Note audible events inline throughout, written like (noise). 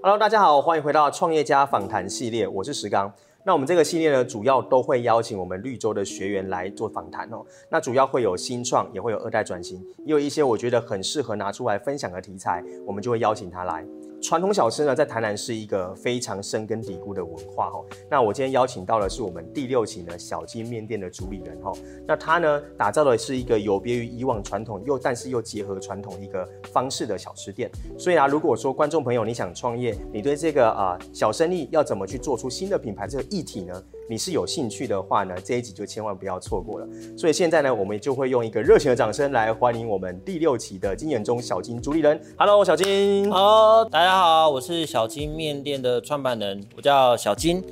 Hello，大家好，欢迎回到创业家访谈系列，我是石刚。那我们这个系列呢，主要都会邀请我们绿洲的学员来做访谈哦。那主要会有新创，也会有二代转型，也有一些我觉得很适合拿出来分享的题材，我们就会邀请他来。传统小吃呢，在台南是一个非常深根底固的文化哈。那我今天邀请到的是我们第六期呢小金面店的主理人哈。那他呢，打造的是一个有别于以往传统又但是又结合传统一个方式的小吃店。所以啊，如果说观众朋友你想创业，你对这个啊、小生意要怎么去做出新的品牌这个议题呢，你是有兴趣的话呢，这一集就千万不要错过了。所以现在呢，我们就会用一个热情的掌声来欢迎我们第六期的金眼中小金主理人。Hello，小金。好，大家好，我是小金面店的创办人，我叫小金。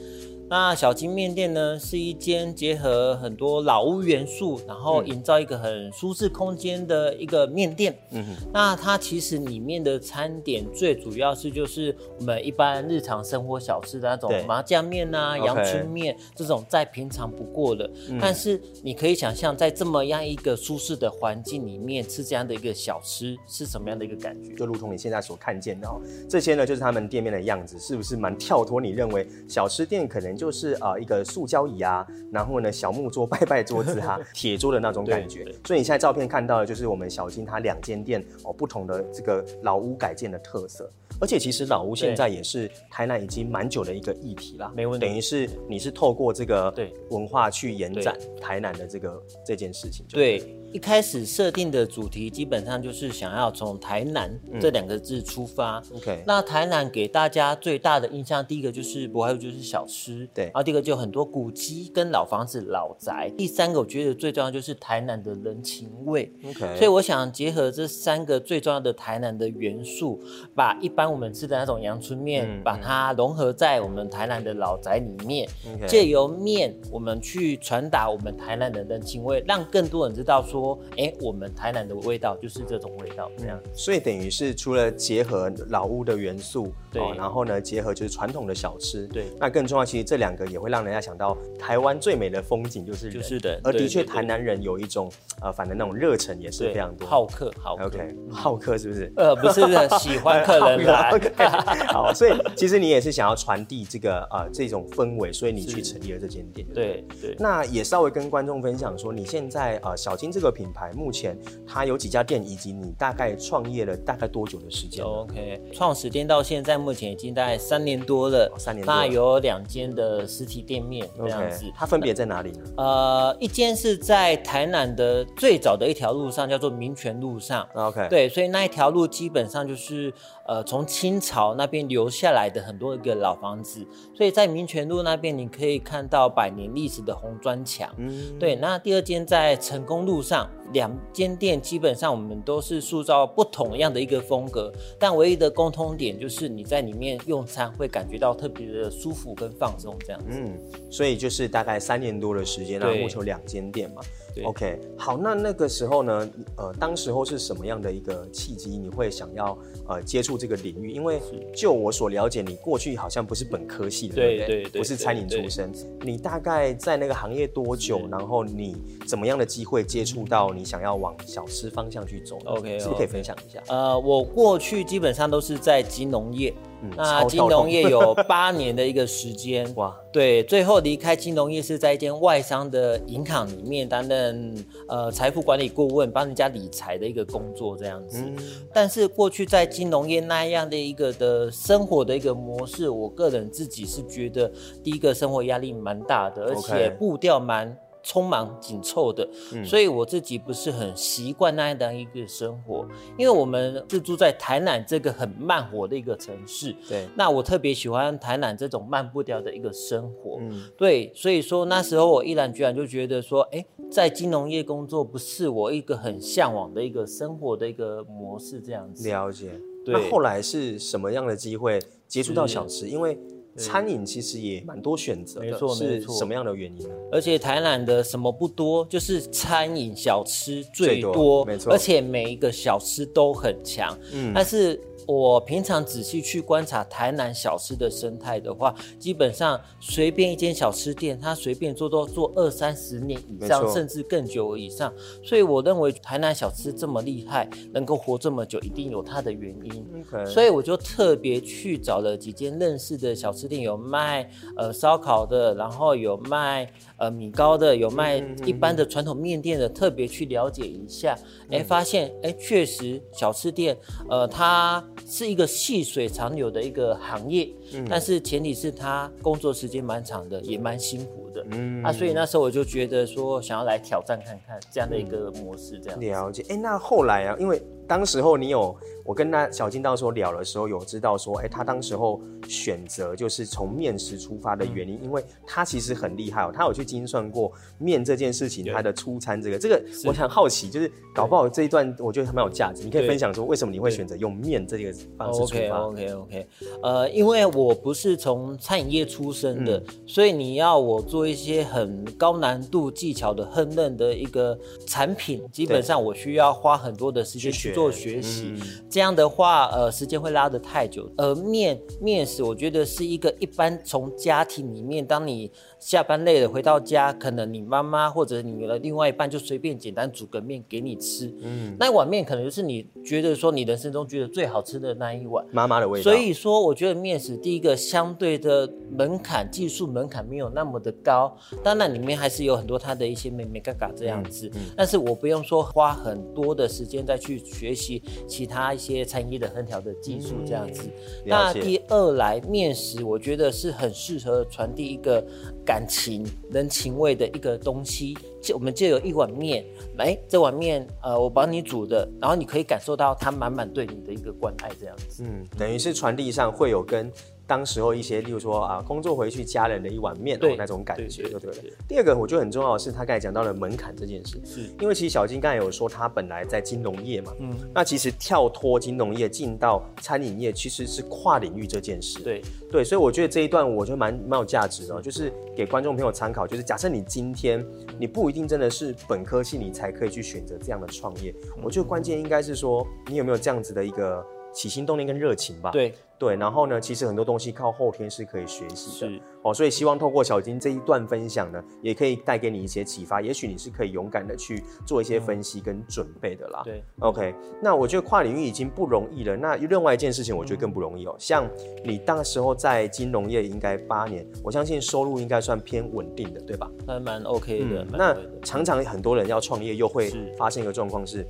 那小金面店呢，是一间结合很多老屋元素，然后营造一个很舒适空间的一个面店。嗯哼。那它其实里面的餐点最主要是就是我们一般日常生活小吃的那种麻酱面啊、阳春面这种再平常不过的。嗯。但是你可以想象，在这么样一个舒适的环境里面吃这样的一个小吃是什么样的一个感觉？就如同你现在所看见的哦，这些呢就是他们店面的样子，是不是蛮跳脱？你认为小吃店可能？就是啊，一个塑胶椅啊，然后呢，小木桌、(laughs) 拜拜桌子哈、啊，铁桌的那种感觉。所以你现在照片看到的，就是我们小金他两间店哦，不同的这个老屋改建的特色。而且其实老屋现在也是台南已经蛮久的一个议题啦，没问题。等于是你是透过这个对文化去延展台南的这个这件事情。对。一开始设定的主题基本上就是想要从台南这两个字出发。嗯、OK，那台南给大家最大的印象，第一个就是不外乎就是小吃，对。然后第二个就很多古迹跟老房子、老宅。第三个我觉得最重要就是台南的人情味。OK，所以我想结合这三个最重要的台南的元素，把一般我们吃的那种阳春面，嗯、把它融合在我们台南的老宅里面，借.由面我们去传达我们台南的人情味，让更多人知道说。说，哎，我们台南的味道就是这种味道，这样。所以等于是除了结合老屋的元素，对，哦、然后呢，结合就是传统的小吃，对。那更重要，其实这两个也会让人家想到台湾最美的风景就是，就是的。而的确，台南人有一种呃，反正那种热忱也是非常多，好客，好客，OK，好客是不是？呃，不是，不是，喜欢客人 (laughs) 来。好，okay、好，所以其实你也是想要传递这个呃这种氛围，所以你去成立了这间店，对对，对。那也稍微跟观众分享说，你现在呃小金这个。这个品牌目前它有几家店，以及你大概创业了大概多久的时间？OK，创始店到现在目前已经大概三年多了，哦、三年多了。那有两间的实体店面这样子，okay, 它分别在哪里呢？呃，一间是在台南的最早的一条路上，叫做民权路上。OK，对，所以那一条路基本上就是呃从清朝那边留下来的很多一个老房子，所以在民权路那边你可以看到百年历史的红砖墙。嗯，对。那第二间在成功路上。两间店基本上我们都是塑造不同样的一个风格，但唯一的共通点就是你在里面用餐会感觉到特别的舒服跟放松这样子。嗯，所以就是大概三年多的时间，然后目前有两间店嘛。OK，好，那那个时候呢，呃，当时候是什么样的一个契机，你会想要呃接触这个领域？因为就我所了解，你过去好像不是本科系的，对对对，不是餐饮出身。你大概在那个行业多久？然后你怎么样的机会接触到你想要往小吃方向去走？OK，是不是可以分享一下？呃，我过去基本上都是在金融业。嗯、那金融业有 (laughs) 八年的一个时间，(laughs) 哇，对，最后离开金融业是在一间外商的银行里面担任呃财富管理顾问，帮人家理财的一个工作这样子。嗯、但是过去在金融业那样的一个的生活的一个模式，我个人自己是觉得，第一个生活压力蛮大的，而且步调蛮。匆忙紧凑的，所以我自己不是很习惯那样的一个生活，因为我们是住在台南这个很慢活的一个城市，对，那我特别喜欢台南这种慢步调的一个生活，嗯，对，所以说那时候我毅然决然就觉得说，哎，在金融业工作不是我一个很向往的一个生活的一个模式，这样子。了解，对。那后来是什么样的机会接触到小吃？因为餐饮其实也蛮多选择的，没错，是什么样的原因呢？而且台南的什么不多，就是餐饮小吃最多，最多，没错，而且每一个小吃都很强。嗯，但是我平常仔细去观察台南小吃的生态的话，基本上随便一间小吃店，它随便做都做二三十年以上，甚至更久以上。所以我认为台南小吃这么厉害，能够活这么久，一定有它的原因。所以我就特别去找了几间认识的小吃店，有卖呃烧烤的，然后有卖呃米糕的，有卖一般的传统面店的，特别去了解一下。哎，发现哎，确实小吃店呃它。是一个细水长流的一个行业，嗯，但是前提是他工作时间蛮长的，也蛮辛苦的，嗯啊，所以那时候我就觉得说，想要来挑战看看这样的一个模式，这样了解。哎，那后来啊，因为。当时候你有我跟他小金当时候聊的时候有知道说，哎、欸，他当时候选择就是从面食出发的原因，因为他其实很厉害哦，他有去精算过面这件事情，他的出餐这个这个，我很好奇，就是搞不好这一段我觉得还蛮有价值，你可以分享说为什么你会选择用面这个方式出发？OK OK OK，呃，因为我不是从餐饮业出身的，嗯，所以你要我做一些很高难度技巧的烹饪的一个产品，基本上我需要花很多的时间去做学习，嗯，这样的话，呃，时间会拉得太久。而面面食，我觉得是一个一般从家庭里面，当你下班累了回到家，可能你妈妈或者你的另外一半就随便简单煮个面给你吃，嗯，那一碗面可能就是你觉得说你人生中觉得最好吃的那一碗。妈妈的味道。所以说，我觉得面食第一个相对的门槛，技术门槛没有那么的高，当然里面还是有很多它的一些美美嘎嘎这样子，嗯嗯，但是我不用说花很多的时间再去学习其他一些餐饮的烹调的技术这样子。嗯，那第二来，面食我觉得是很适合传递一个感情、人情味的一个东西。就我们就有一碗面，哎这碗面，呃，我帮你煮的，然后你可以感受到他满满对你的一个关爱这样子。嗯，等于是传递上会有跟。当时候一些，例如说啊，工作回去家人的一碗面哦，那种感觉，就对了。第二个我觉得很重要的是，他刚才讲到了门槛这件事，是。因为其实小金刚才有说他本来在金融业嘛，嗯，那其实跳脱金融业进到餐饮业其实是跨领域这件事，对。对，所以我觉得这一段我觉得蛮蛮有价值的，就是给观众朋友参考，就是假设你今天你不一定真的是本科系，你才可以去选择这样的创业，我觉得关键应该是说你有没有这样子的一个起心动念跟热情吧，对。对，然后呢，其实很多东西靠后天是可以学习的，是哦，所以希望透过小金这一段分享呢，也可以带给你一些启发，也许你是可以勇敢的去做一些分析跟准备的啦。对，OK，那我觉得跨领域已经不容易了，那另外一件事情我觉得更不容易哦。嗯、像你当时候在金融业应该八年，我相信收入应该算偏稳定的，对吧？还蛮 OK 的。嗯、那常常很多人要创业，又会发现一个状况是，是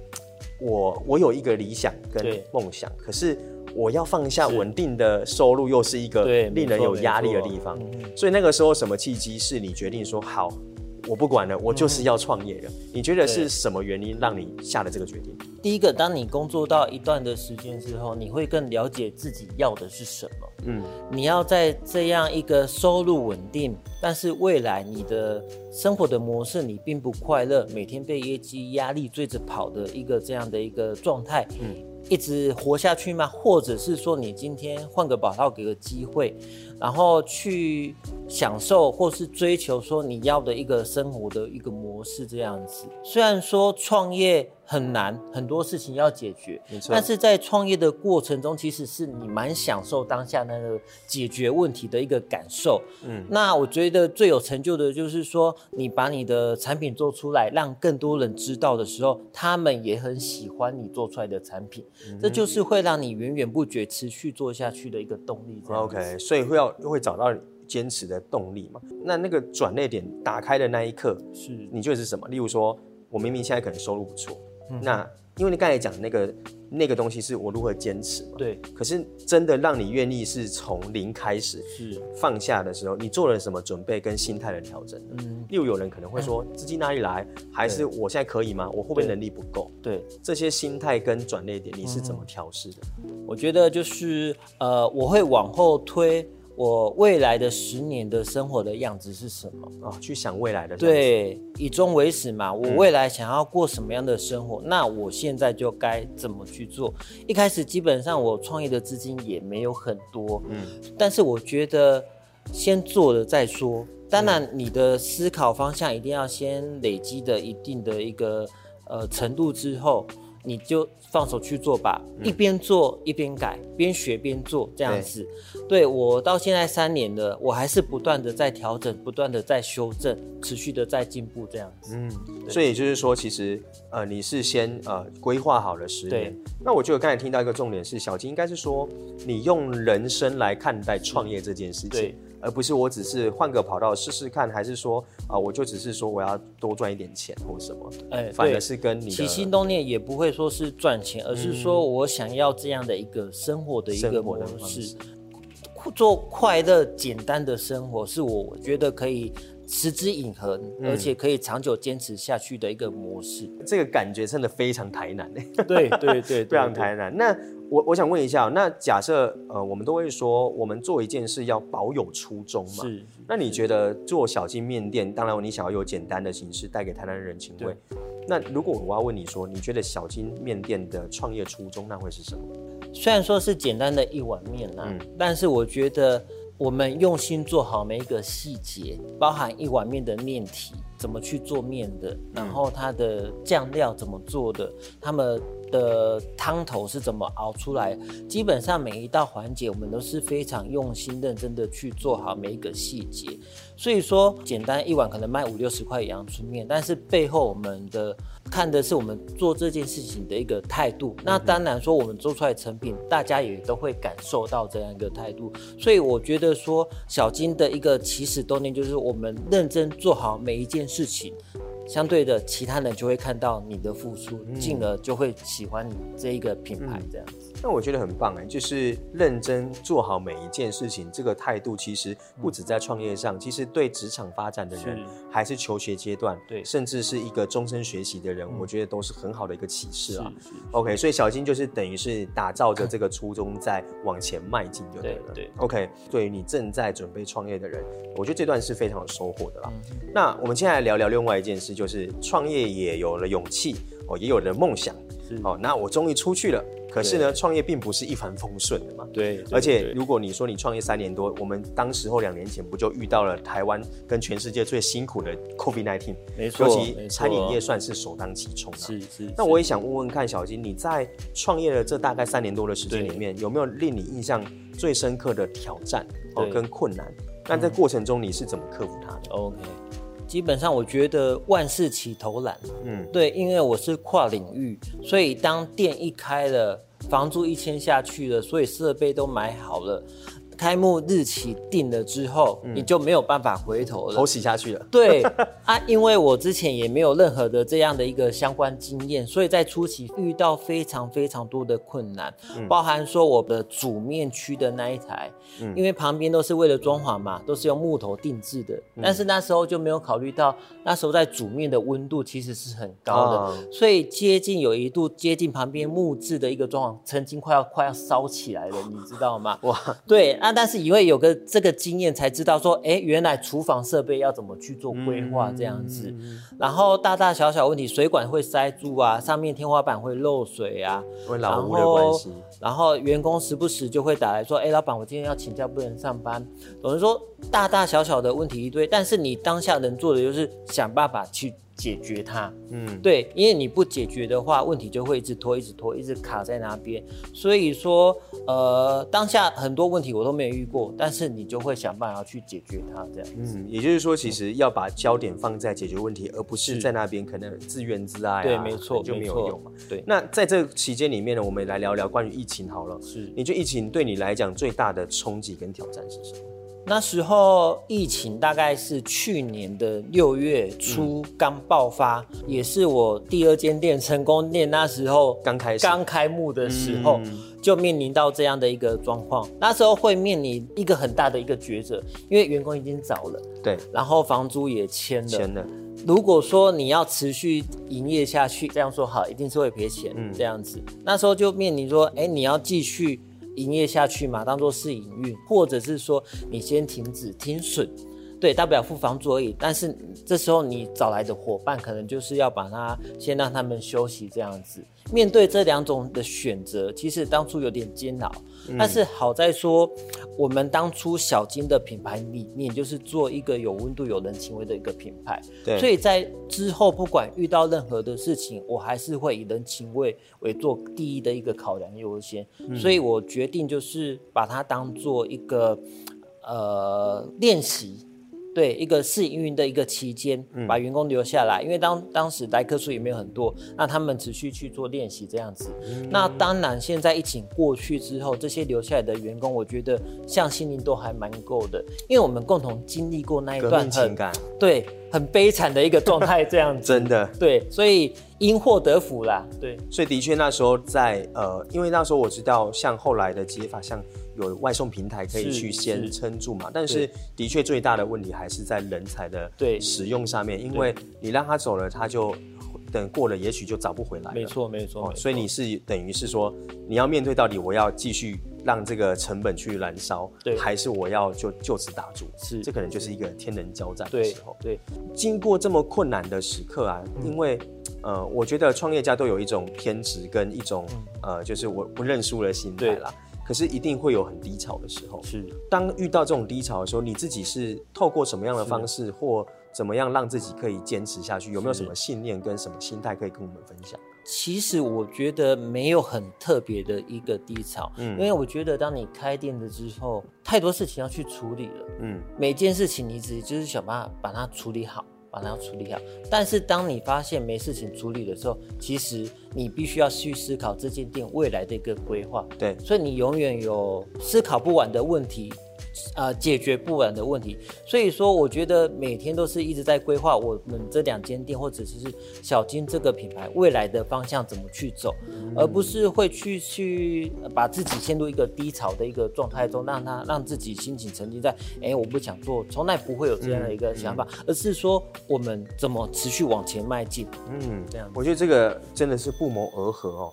我我有一个理想跟梦想，可是。我要放下稳定的收入，又是一个令人有压力的地方。所以那个时候，什么契机是你决定说好，我不管了，我就是要创业的？你觉得是什么原因让你下了这个决定？第一个，当你工作到一段的时间之后，你会更了解自己要的是什么。嗯，你要在这样一个收入稳定，但是未来你的生活的模式你并不快乐，每天被业绩压力追着跑的一个这样的一个状态。嗯。一直活下去吗？或者是说，你今天换个跑道，给个机会，然后去享受或是追求说你要的一个生活的一个模式这样子。虽然说创业很难，很多事情要解决，没错。但是在创业的过程中，其实是你蛮享受当下那个解决问题的一个感受。嗯，那我觉得最有成就的就是说，你把你的产品做出来，让更多人知道的时候，他们也很喜欢你做出来的产品。嗯，这就是会让你源源不绝持续做下去的一个动力。OK，所以会要会找到坚持的动力嘛？那那个转捩点打开的那一刻，是你觉得是什么？例如说，我明明现在可能收入不错。嗯、那因为你刚才讲的那个那个东西是我如何坚持嘛？对。可是真的让你愿意是从零开始是放下的时候，你做了什么准备跟心态的调整？嗯。例如有人可能会说资金哪里来？还是我现在可以吗？我会不会能力不够？对。这些心态跟转捩点你是怎么调试的？我觉得就是呃，我会往后推。我未来的十年的生活的样子是什么啊？去想未来的。对，以终为始嘛。我未来想要过什么样的生活，嗯、那我现在就该怎么去做？一开始基本上我创业的资金也没有很多，嗯，但是我觉得先做了再说。当然，你的思考方向一定要先累积的一定的一个呃程度之后。你就放手去做吧，嗯、一边做一边改，边学边做这样子。对，对我到现在三年了，我还是不断的在调整，不断的在修正，持续的在进步这样子。嗯，所以就是说，其实呃，你是先呃规划好了十年。对那我觉得刚才听到一个重点是，小金应该是说，你用人生来看待创业这件事情。对。而不是我只是换个跑道试试看，还是说啊、呃，我就只是说我要多赚一点钱或什么？哎、欸，反而是跟你起心动念也不会说是赚钱，而是说我想要这样的一个生活的一个模式，做快乐简单的生活，是我觉得可以持之以恒，嗯、而且可以长久坚持下去的一个模式。这个感觉真的非常台南对对 (laughs) 对，对对 (laughs) 非常台南。那。我我想问一下，那假设呃，我们都会说，我们做一件事要保有初衷嘛？是。那你觉得做小金面店，当然你想要有简单的形式带给台南人人情味。那如果我要问你说，你觉得小金面店的创业初衷那会是什么？虽然说是简单的一碗面啊，嗯、但是我觉得我们用心做好每一个细节，包含一碗面的面体怎么去做面的，然后它的酱料怎么做的，他们。的汤头是怎么熬出来？基本上每一道环节，我们都是非常用心、认真的去做好每一个细节。所以说，简单一碗可能卖五六十块阳春面，但是背后我们的看的是我们做这件事情的一个态度。那当然说，我们做出来成品，大家也都会感受到这样一个态度。所以我觉得说，小金的一个起始动念就是我们认真做好每一件事情。相对的，其他人就会看到你的付出，进、嗯、而就会喜欢你这一个品牌这样子。那、嗯、我觉得很棒哎，就是认真做好每一件事情，这个态度其实不止在创业上，嗯、其实对职场发展的人，是还是求学阶段，对，甚至是一个终身学习的人，嗯、我觉得都是很好的一个启示啊。OK，所以小金就是等于是打造着这个初衷在往前迈进就对了。对，对，OK，对于你正在准备创业的人，我觉得这段是非常有收获的啦。嗯、那我们现在来聊聊另外一件事。就是创业也有了勇气哦，也有了梦想哦。那我终于出去了，可是呢，创对业并不是一帆风顺的嘛。对，对而且如果你说你创业三年多，我们当时候两年前不就遇到了台湾跟全世界最辛苦的 COVID-19？没错，尤其餐饮业算是首当其冲。是是。那我也想问问看，小金，你在创业的这大概三年多的时间里面，有没有令你印象最深刻的挑战哦跟困难？那在过程中你是怎么克服它的？OK。基本上，我觉得万事起头难。嗯，对，因为我是跨领域，所以当店一开了，房租一签下去了，所以设备都买好了。开幕日期定了之后，嗯、你就没有办法回头了，头洗下去了。对 (laughs) 啊，因为我之前也没有任何的这样的一个相关经验，所以在初期遇到非常非常多的困难，嗯、包含说我的主面区的那一台，嗯、因为旁边都是为了装潢嘛，都是用木头定制的，嗯、但是那时候就没有考虑到，那时候在煮面的温度其实是很高的，哦、所以接近有一度接近旁边木质的一个装潢，曾经快要快要烧起来了，你知道吗？哇，对。那但是因为有个这个经验，才知道说，哎，原来厨房设备要怎么去做规划这样子。嗯、然后大大小小问题，水管会塞住啊，上面天花板会漏水啊，因为老屋的关系。然后员工时不时就会打来说，哎，老板，我今天要请假不能上班。总是说大大小小的问题一堆，但是你当下能做的就是想办法去。解决它，嗯，对，因为你不解决的话，问题就会一直拖，一直拖，一直卡在那边。所以说，呃，当下很多问题我都没有遇过，但是你就会想办法去解决它，这样。嗯，也就是说，其实要把焦点放在解决问题，而不是在那边可能自怨自艾啊，对，没错，就没有用嘛。对。那在这期间里面呢，我们来聊聊关于疫情好了。是。你觉得疫情对你来讲最大的冲击跟挑战是什么？那时候疫情大概是去年的六月初刚爆发，嗯、也是我第二间店成功店那时候刚开始刚开幕的时候，嗯、就面临到这样的一个状况。那时候会面临一个很大的一个抉择，因为员工已经找了，对，然后房租也签了，签了。如果说你要持续营业下去，这样说好，一定是会赔钱，嗯，这样子。那时候就面临说，哎、欸，你要继续。营业下去嘛，当做是营运，或者是说你先停止停损，对，大不了付房租而已。但是这时候你找来的伙伴，可能就是要把他先让他们休息这样子。面对这两种的选择，其实当初有点煎熬。嗯、但是好在说，我们当初小金的品牌理念就是做一个有温度、有人情味的一个品牌。对，所以在之后不管遇到任何的事情，我还是会以人情味为做第一的一个考量优先。嗯、所以我决定就是把它当做一个呃练习。对，一个试营运的一个期间，把员工留下来，嗯、因为当当时来客数也没有很多，那他们持续去做练习这样子。嗯、那当然，现在疫情过去之后，这些留下来的员工，我觉得向心力都还蛮够的，因为我们共同经历过那一段很情感，对，很悲惨的一个状态这样子。(laughs) 真的，对，所以因祸得福啦。对，所以的确那时候在呃，因为那时候我知道，像后来的解法，像。有外送平台可以去先撑住嘛，但是的确最大的问题还是在人才的对使用上面，因为你让他走了，他就等过了，也许就找不回来了。没错，没错。所以你是等于是说，你要面对到底我要继续让这个成本去燃烧，对，还是我要就就此打住？是，这可能就是一个天人交战的时候。对，对，经过这么困难的时刻啊，因为呃，我觉得创业家都有一种偏执跟一种呃，就是我不认输的心态啦。可是一定会有很低潮的时候。是，当遇到这种低潮的时候，你自己是透过什么样的方式，或怎么样让自己可以坚持下去？有没有什么信念跟什么心态可以跟我们分享？其实我觉得没有很特别的一个低潮，嗯，因为我觉得当你开店了之后，太多事情要去处理了，嗯，每件事情你自己就是想办法把它处理好。把它处理好，但是当你发现没事情处理的时候，其实你必须要去思考这间店未来的一个规划。对，所以你永远有思考不完的问题。呃，解决不完的问题，所以说我觉得每天都是一直在规划我们这两间店或者是小金这个品牌未来的方向怎么去走，嗯、而不是会去去把自己陷入一个低潮的一个状态中，让他让自己心情沉浸在哎、欸、我不想做，从来不会有这样的一个想法，而是说我们怎么持续往前迈进。嗯，这样我觉得这个真的是不谋而合哦。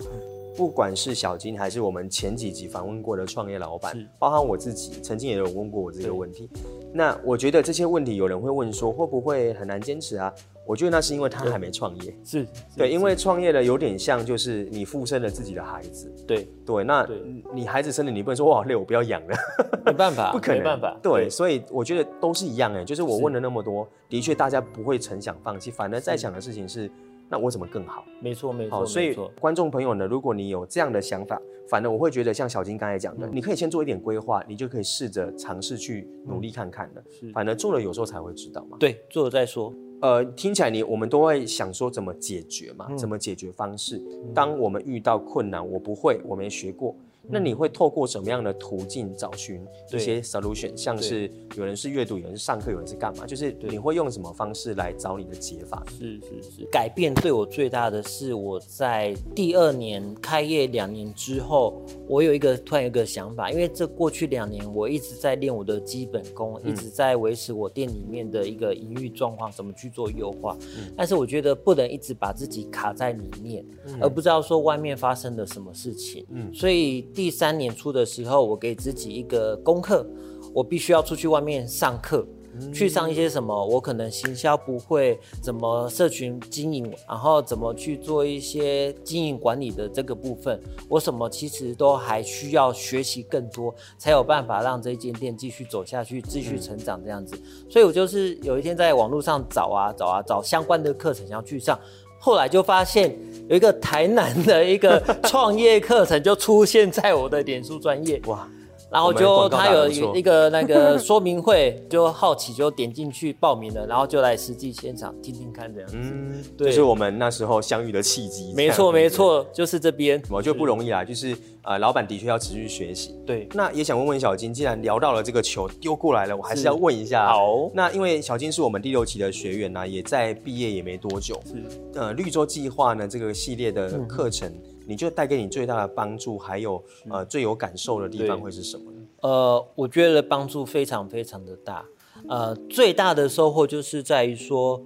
不管是小金还是我们前几集访问过的创业老板，包含我自己，曾经也有问过我这个问题。那我觉得这些问题，有人会问说，会不会很难坚持啊？我觉得那是因为他还没创业。是，对，因为创业了有点像就是你附身了自己的孩子。对对，那你孩子生了，你不能说我好累，我不要养了。(laughs) 没办法，(laughs) 不可能。没办法。对，对所以我觉得都是一样哎，就是我问了那么多，的确大家不会曾想放弃，反而在想的事情是。那我怎么更好？没错，没错。好，所以观众朋友呢，如果你有这样的想法，反而我会觉得像小金刚才讲的，你可以先做一点规划，你就可以试着尝试去努力看看的。是，反而做了有时候才会知道嘛。对，做了再说。呃，听起来你我们都会想说怎么解决嘛，怎么解决方式。当我们遇到困难，我不会，我没学过。那你会透过什么样的途径找寻一些 solution？像是有人是阅读，有人是上课，有人是干嘛？就是你会用什么方式来找你的解法？是是是。改变对我最大的是我在第二年开业两年之后，我有一个突然有一个想法，因为这过去两年我一直在练我的基本功，嗯、一直在维持我店里面的一个营运状况，怎么去做优化。嗯、但是我觉得不能一直把自己卡在里面，嗯、而不知道说外面发生了什么事情。嗯，所以。第三年初的时候，我给自己一个功课，我必须要出去外面上课，嗯、去上一些什么，我可能行销不会，怎么社群经营，然后怎么去做一些经营管理的这个部分，我什么其实都还需要学习更多，才有办法让这间店继续走下去，继续成长这样子。嗯、所以我就是有一天在网络上找啊找啊找相关的课程，想要去上。后来就发现有一个台南的一个创业课程就出现在我的脸书专业。哇，然后就他有一个那个说明会，就好奇就点进去报名了，然后就来实际现场听听看这样子。嗯，对，就是我们那时候相遇的契机。没错没错，就是这边。我觉得不容易啦，就是。呃，老板的确要持续学习。对，那也想问问小金，既然聊到了这个球丢过来了，我还是要问一下。好，那因为小金是我们第六期的学员呢、啊，也在毕业也没多久。是，呃，绿洲计划呢这个系列的课程，嗯、你就带给你最大的帮助，还有呃最有感受的地方会是什么呢？呃，我觉得帮助非常非常的大。呃，最大的收获就是在于说，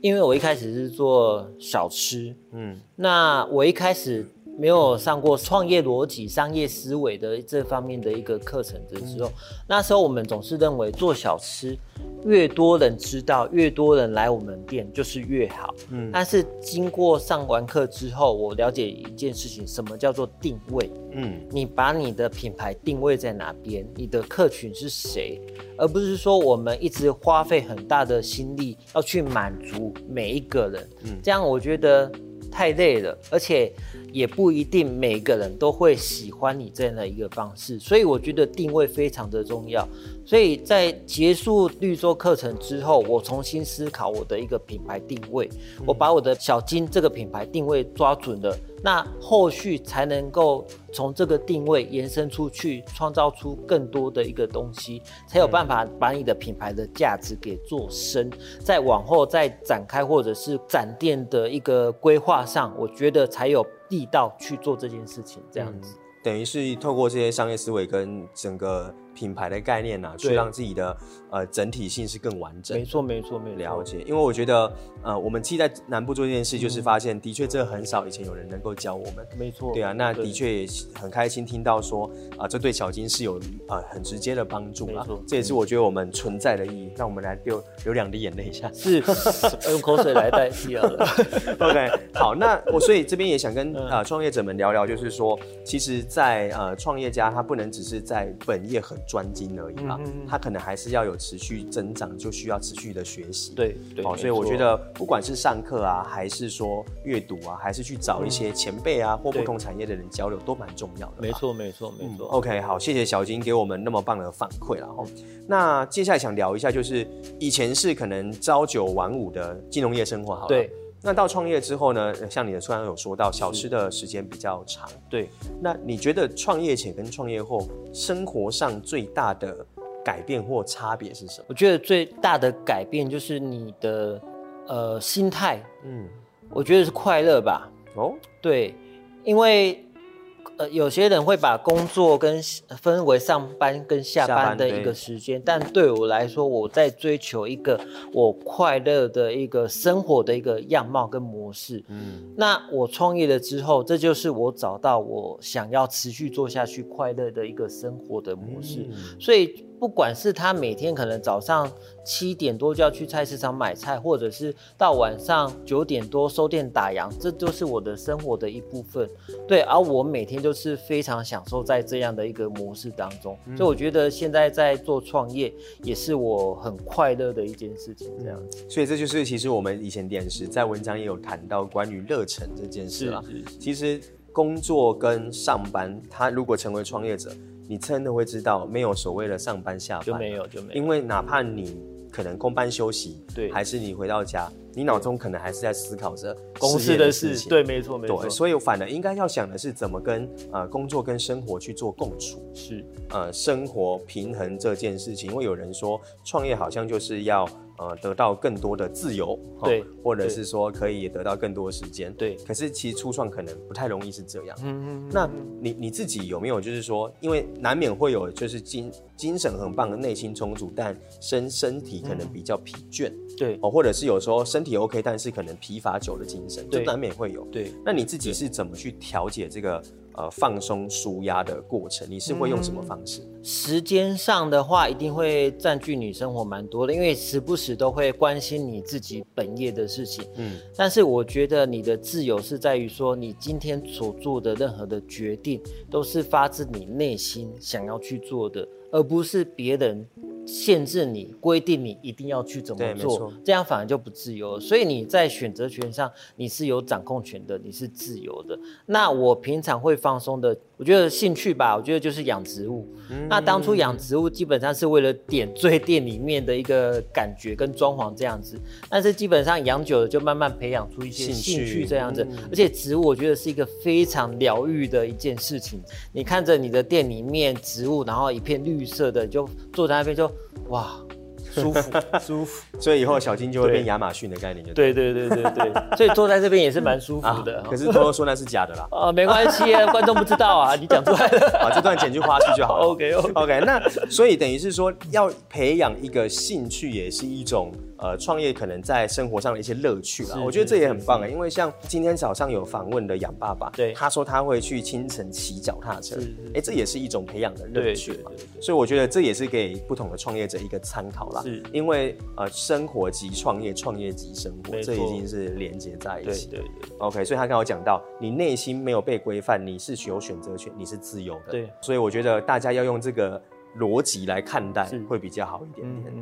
因为我一开始是做小吃，嗯，那我一开始。没有上过创业逻辑、商业思维的这方面的一个课程的时候，嗯、那时候我们总是认为做小吃，越多人知道，越多人来我们店就是越好。嗯，但是经过上完课之后，我了解一件事情，什么叫做定位？嗯，你把你的品牌定位在哪边？你的客群是谁？而不是说我们一直花费很大的心力要去满足每一个人。嗯，这样我觉得太累了，而且。也不一定每个人都会喜欢你这样的一个方式，所以我觉得定位非常的重要。所以在结束绿洲课程之后，我重新思考我的一个品牌定位，我把我的小金这个品牌定位抓准了，那后续才能够从这个定位延伸出去，创造出更多的一个东西，才有办法把你的品牌的价值给做深，再往后再展开或者是展店的一个规划上，我觉得才有。地道去做这件事情，这样子，等于是透过这些商业思维跟整个。品牌的概念呐、啊，去让自己的呃整体性是更完整。没错，没错，没错。了解，因为我觉得呃，我们其实在南部做这件事，就是发现的确这很少以前有人能够教我们。没错。对啊，那的确也很开心听到说啊、呃，这对小金是有呃很直接的帮助啦。没错。这也是我觉得我们存在的意义。让我们来流流两滴眼泪一下。是，(laughs) 用口水来代替了。(laughs) OK，好，那我所以这边也想跟啊创、呃、业者们聊聊，就是说，其实在，在呃创业家他不能只是在本业很。专精而已嘛，他可能还是要有持续增长，就需要持续的学习。对对，好，所以我觉得不管是上课啊，还是说阅读啊，还是去找一些前辈啊或不同产业的人交流，都蛮重要的。没错没错没错。OK，好，谢谢小金给我们那么棒的反馈了。那接下来想聊一下，就是以前是可能朝九晚五的金融业生活，好了。对。那到创业之后呢？像你的刚刚有说到，小吃的时间比较长。对，那你觉得创业前跟创业后生活上最大的改变或差别是什么？我觉得最大的改变就是你的呃心态，嗯，我觉得是快乐吧。哦，对，因为。呃，有些人会把工作跟分为上班跟下班的一个时间，但对我来说，我在追求一个我快乐的一个生活的一个样貌跟模式。嗯，那我创业了之后，这就是我找到我想要持续做下去快乐的一个生活的模式。嗯，所以。不管是他每天可能早上七点多就要去菜市场买菜，或者是到晚上九点多收店打烊，这都是我的生活的一部分。对，而我每天就是非常享受在这样的一个模式当中，嗯、所以我觉得现在在做创业也是我很快乐的一件事情。这样子，所以这就是其实我们以前点拾在文章也有谈到关于热忱这件事啦。其实工作跟上班，他如果成为创业者。你真的会知道，没有所谓的上班下班，就没有就没有，因为哪怕你可能空班休息，对，还是你回到家，你脑中可能还是在思考着公司的事情，对，没错没错。所以反而应该要想的是怎么跟呃工作跟生活去做共处，是呃生活平衡这件事情。因为有人说创业好像就是要。呃，得到更多的自由，对，或者是说可以得到更多的时间，对。可是其实初创可能不太容易是这样。嗯嗯。那你你自己有没有就是说，因为难免会有就是精精神很棒的内心充足，但身身体可能比较疲倦，对。哦，或者是有时候身体 OK，但是可能疲乏久的精神，就难免会有。对。那你自己是怎么去调节这个？呃，放松舒压的过程，你是会用什么方式？嗯，时间上的话，一定会占据你生活蛮多的，因为时不时都会关心你自己本业的事情。嗯，但是我觉得你的自由是在于说，你今天所做的任何的决定，都是发自你内心想要去做的，而不是别人。限制你，规定你一定要去怎么做，这样反而就不自由。所以你在选择权上，你是有掌控权的，你是自由的。那我平常会放松的。我觉得兴趣吧，我觉得就是养植物。嗯、那当初养植物基本上是为了点缀店里面的一个感觉跟装潢这样子，但是基本上养久了就慢慢培养出一些兴趣这样子。嗯、而且植物我觉得是一个非常疗愈的一件事情。你看着你的店里面植物，然后一片绿色的，就坐在那边就哇。舒服 (laughs) 舒服。所以以后小金就会变亚马逊的概念，就对对对对对。(laughs) 所以坐在这边也是蛮舒服的。可是偷偷说那是假的啦。啊，(laughs) 没关系啊，观众不知道啊，你讲出来了。啊，这段剪去花絮就好。OK OK OK。那所以等于是说，要培养一个兴趣，也是一种。呃，创业可能在生活上的一些乐趣啦，我觉得这也很棒啊，因为像今天早上有访问的杨爸爸，对，他说他会去清晨骑脚踏车，哎，这也是一种培养的乐趣嘛，所以我觉得这也是给不同的创业者一个参考啦，是，因为呃，生活即创业，创业即生活，这已经是连接在一起，对对对，OK，所以他刚刚讲到，你内心没有被规范，你是有选择权，你是自由的，对，所以我觉得大家要用这个。逻辑来看待会比较好一点点，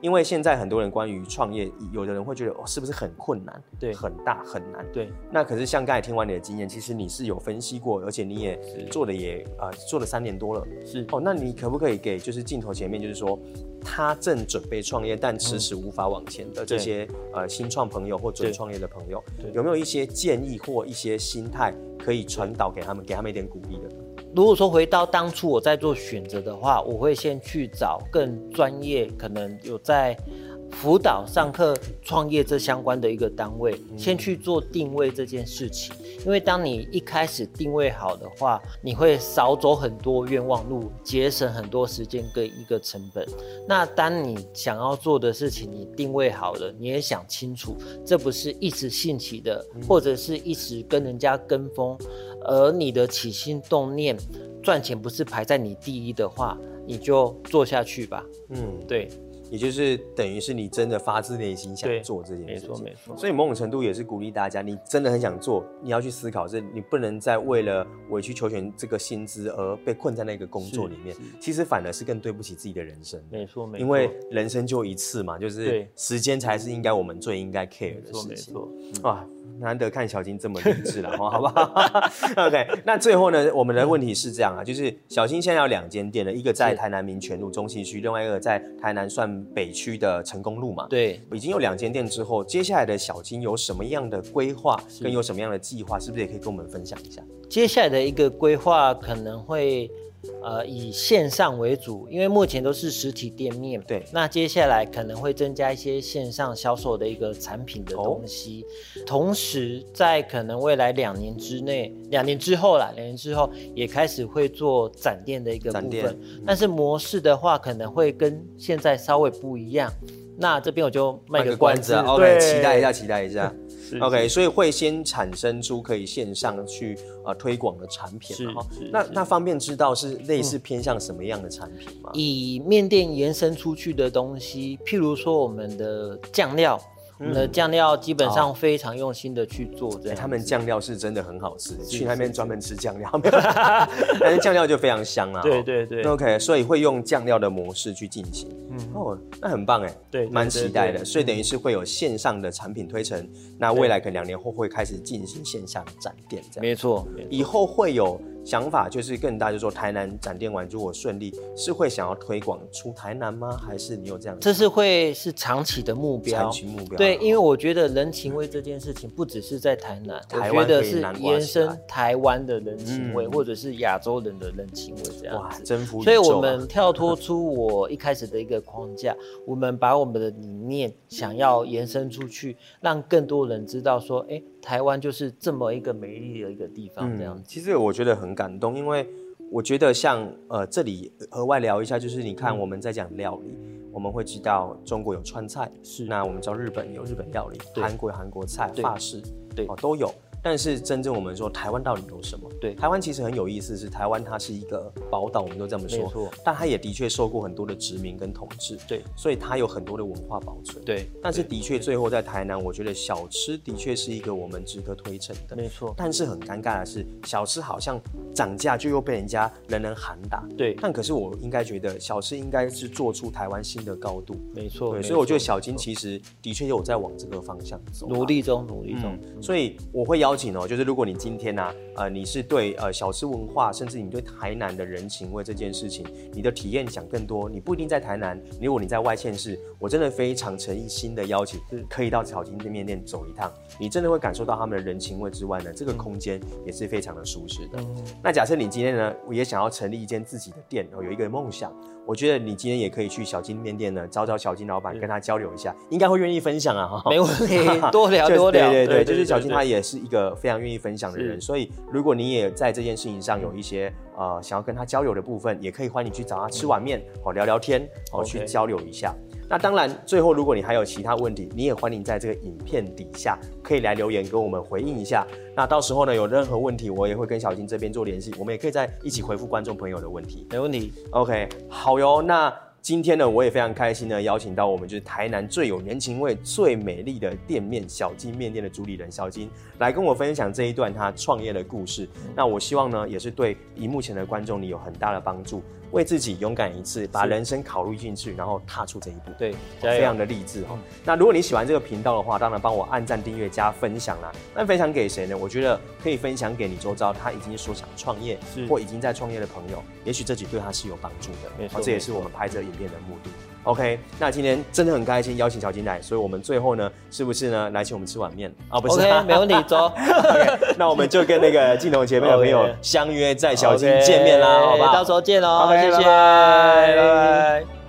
因为现在很多人关于创业，有的人会觉得哦，是不是很困难？对，很大很难。对，那可是像刚才听完你的经验，其实你是有分析过，而且你也做的也啊、呃，做了三年多了。是。哦，那你可不可以给就是镜头前面，就是说他正准备创业但迟迟无法往前的这些呃新创朋友或准创业的朋友，有没有一些建议或一些心态可以传导给他们，给他们一点鼓励的？如果说回到当初我在做选择的话，我会先去找更专业，可能有在辅导、上课、创业这相关的一个单位，先去做定位这件事情。因为当你一开始定位好的话，你会少走很多冤枉路，节省很多时间跟一个成本。那当你想要做的事情，你定位好了，你也想清楚，这不是一时兴起的，或者是一时跟人家跟风。而你的起心动念，赚钱不是排在你第一的话，你就做下去吧。嗯，对。也就是等于是你真的发自内心想做这件事情，没错没错。所以某种程度也是鼓励大家，你真的很想做，你要去思考，是你不能再为了委曲求全这个薪资而被困在那个工作里面。其实反而是更对不起自己的人生。没错没错。因为人生就一次嘛，就是时间才是应该我们最应该 care 的事情。没错没错。哇，难得看小金这么励志了，(laughs) 好不好？OK，那最后呢，我们的问题是这样啊，就是小金现在有两间店了，一个在台南民权路中西区，另外一个在台南算。北区的成功路嘛，对，已经有两间店之后，接下来的小金有什么样的规划，跟有什么样的计划，是不是也可以跟我们分享一下？接下来的一个规划可能会。呃，以线上为主，因为目前都是实体店面。对，那接下来可能会增加一些线上销售的一个产品的东西，哦、同时在可能未来两年之内，两年之后啦，两年之后也开始会做展店的一个部分。展店。但是模式的话，可能会跟现在稍微不一样。那这边我就卖个关子，关子对，期待一下，期待一下。OK，所以会先产生出可以线上去呃推广的产品，哈。那那方便知道是类似偏向什么样的产品吗？以面店延伸出去的东西，譬如说我们的酱料。我们的酱料基本上非常用心的去做，这样、欸。他们酱料是真的很好吃，去那边专门吃酱料，(laughs) 但是酱料就非常香啊。对对对。OK，所以会用酱料的模式去进行。嗯哦，那很棒哎，对，蛮期待的。所以等于是会有线上的产品推陈，那未来可能两年后会开始进行线下的展店，这样。没错，以后会有。想法就是更大，就是说台南展店完，如果顺利，是会想要推广出台南吗？还是你有这样？这是会是长期的目标。长期目标。对，因为我觉得人情味这件事情不只是在台南，台我觉得是延伸台湾的人情味，嗯、或者是亚洲人的人情味这样子。哇，征服、啊、所以我们跳脱出我一开始的一个框架，我们把我们的理念想要延伸出去，让更多人知道说，哎。台湾就是这么一个美丽的一个地方，这样、嗯。其实我觉得很感动，因为我觉得像呃这里额外聊一下，就是你看我们在讲料理，嗯、我们会知道中国有川菜，是。那我们知道日本有日本料理，韩国有韩国菜，对。法式对。哦都有。但是真正我们说台湾到底有什么？对，台湾其实很有意思，是台湾它是一个宝岛，我们都这么说。没错。但它也的确受过很多的殖民跟统治。对。所以它有很多的文化保存。对。但是的确，最后在台南，我觉得小吃的确是一个我们值得推崇的。没错。但是很尴尬的是，小吃好像涨价就又被人家人人喊打。对。但可是我应该觉得，小吃应该是做出台湾新的高度。没错。对。所以我觉得小金其实的确有在往这个方向走。努力中，努力中。所以我会邀。邀请哦，就是如果你今天呢、啊，呃，你是对呃小吃文化，甚至你对台南的人情味这件事情，你的体验想更多，你不一定在台南，如果你在外县市，我真的非常诚意心的邀请，可以到草金面店走一趟，你真的会感受到他们的人情味之外呢，这个空间也是非常的舒适的。嗯、那假设你今天呢，我也想要成立一间自己的店，哦，有一个梦想。我觉得你今天也可以去小金面店呢，找找小金老板，跟他交流一下，应该会愿意分享啊。哈，没问题，(laughs) 多聊多聊。对对对，就是小金他也是一个非常愿意分享的人，所以如果你也在这件事情上有一些呃想要跟他交流的部分，也可以欢迎你去找他吃碗面，哦，聊聊天，哦，去交流一下。那当然，最后如果你还有其他问题，你也欢迎在这个影片底下可以来留言跟我们回应一下。那到时候呢，有任何问题，我也会跟小金这边做联系，我们也可以在一起回复观众朋友的问题。没问题。OK，好哟。那今天呢，我也非常开心呢，邀请到我们就是台南最有人情味、最美丽的店面小金面店的主理人小金，来跟我分享这一段他创业的故事。嗯、那我希望呢，也是对荧幕前的观众你有很大的帮助。为自己勇敢一次，把人生考虑进去，然后踏出这一步，对，非常的励志哈。那如果你喜欢这个频道的话，当然帮我按赞、订阅、加分享啦。那分享给谁呢？我觉得可以分享给你周遭他已经说想创业或已经在创业的朋友，也许这集对他是有帮助的。没错，这也是我们拍这个影片的目的。OK，那今天真的很开心邀请小金来，所以我们最后呢，是不是呢来请我们吃碗面啊？不是，OK，没问题，走。(laughs) OK，那我们就跟那个镜头前面的朋友相约在小金见面啦，好吧？到时候见哦，谢谢，拜拜。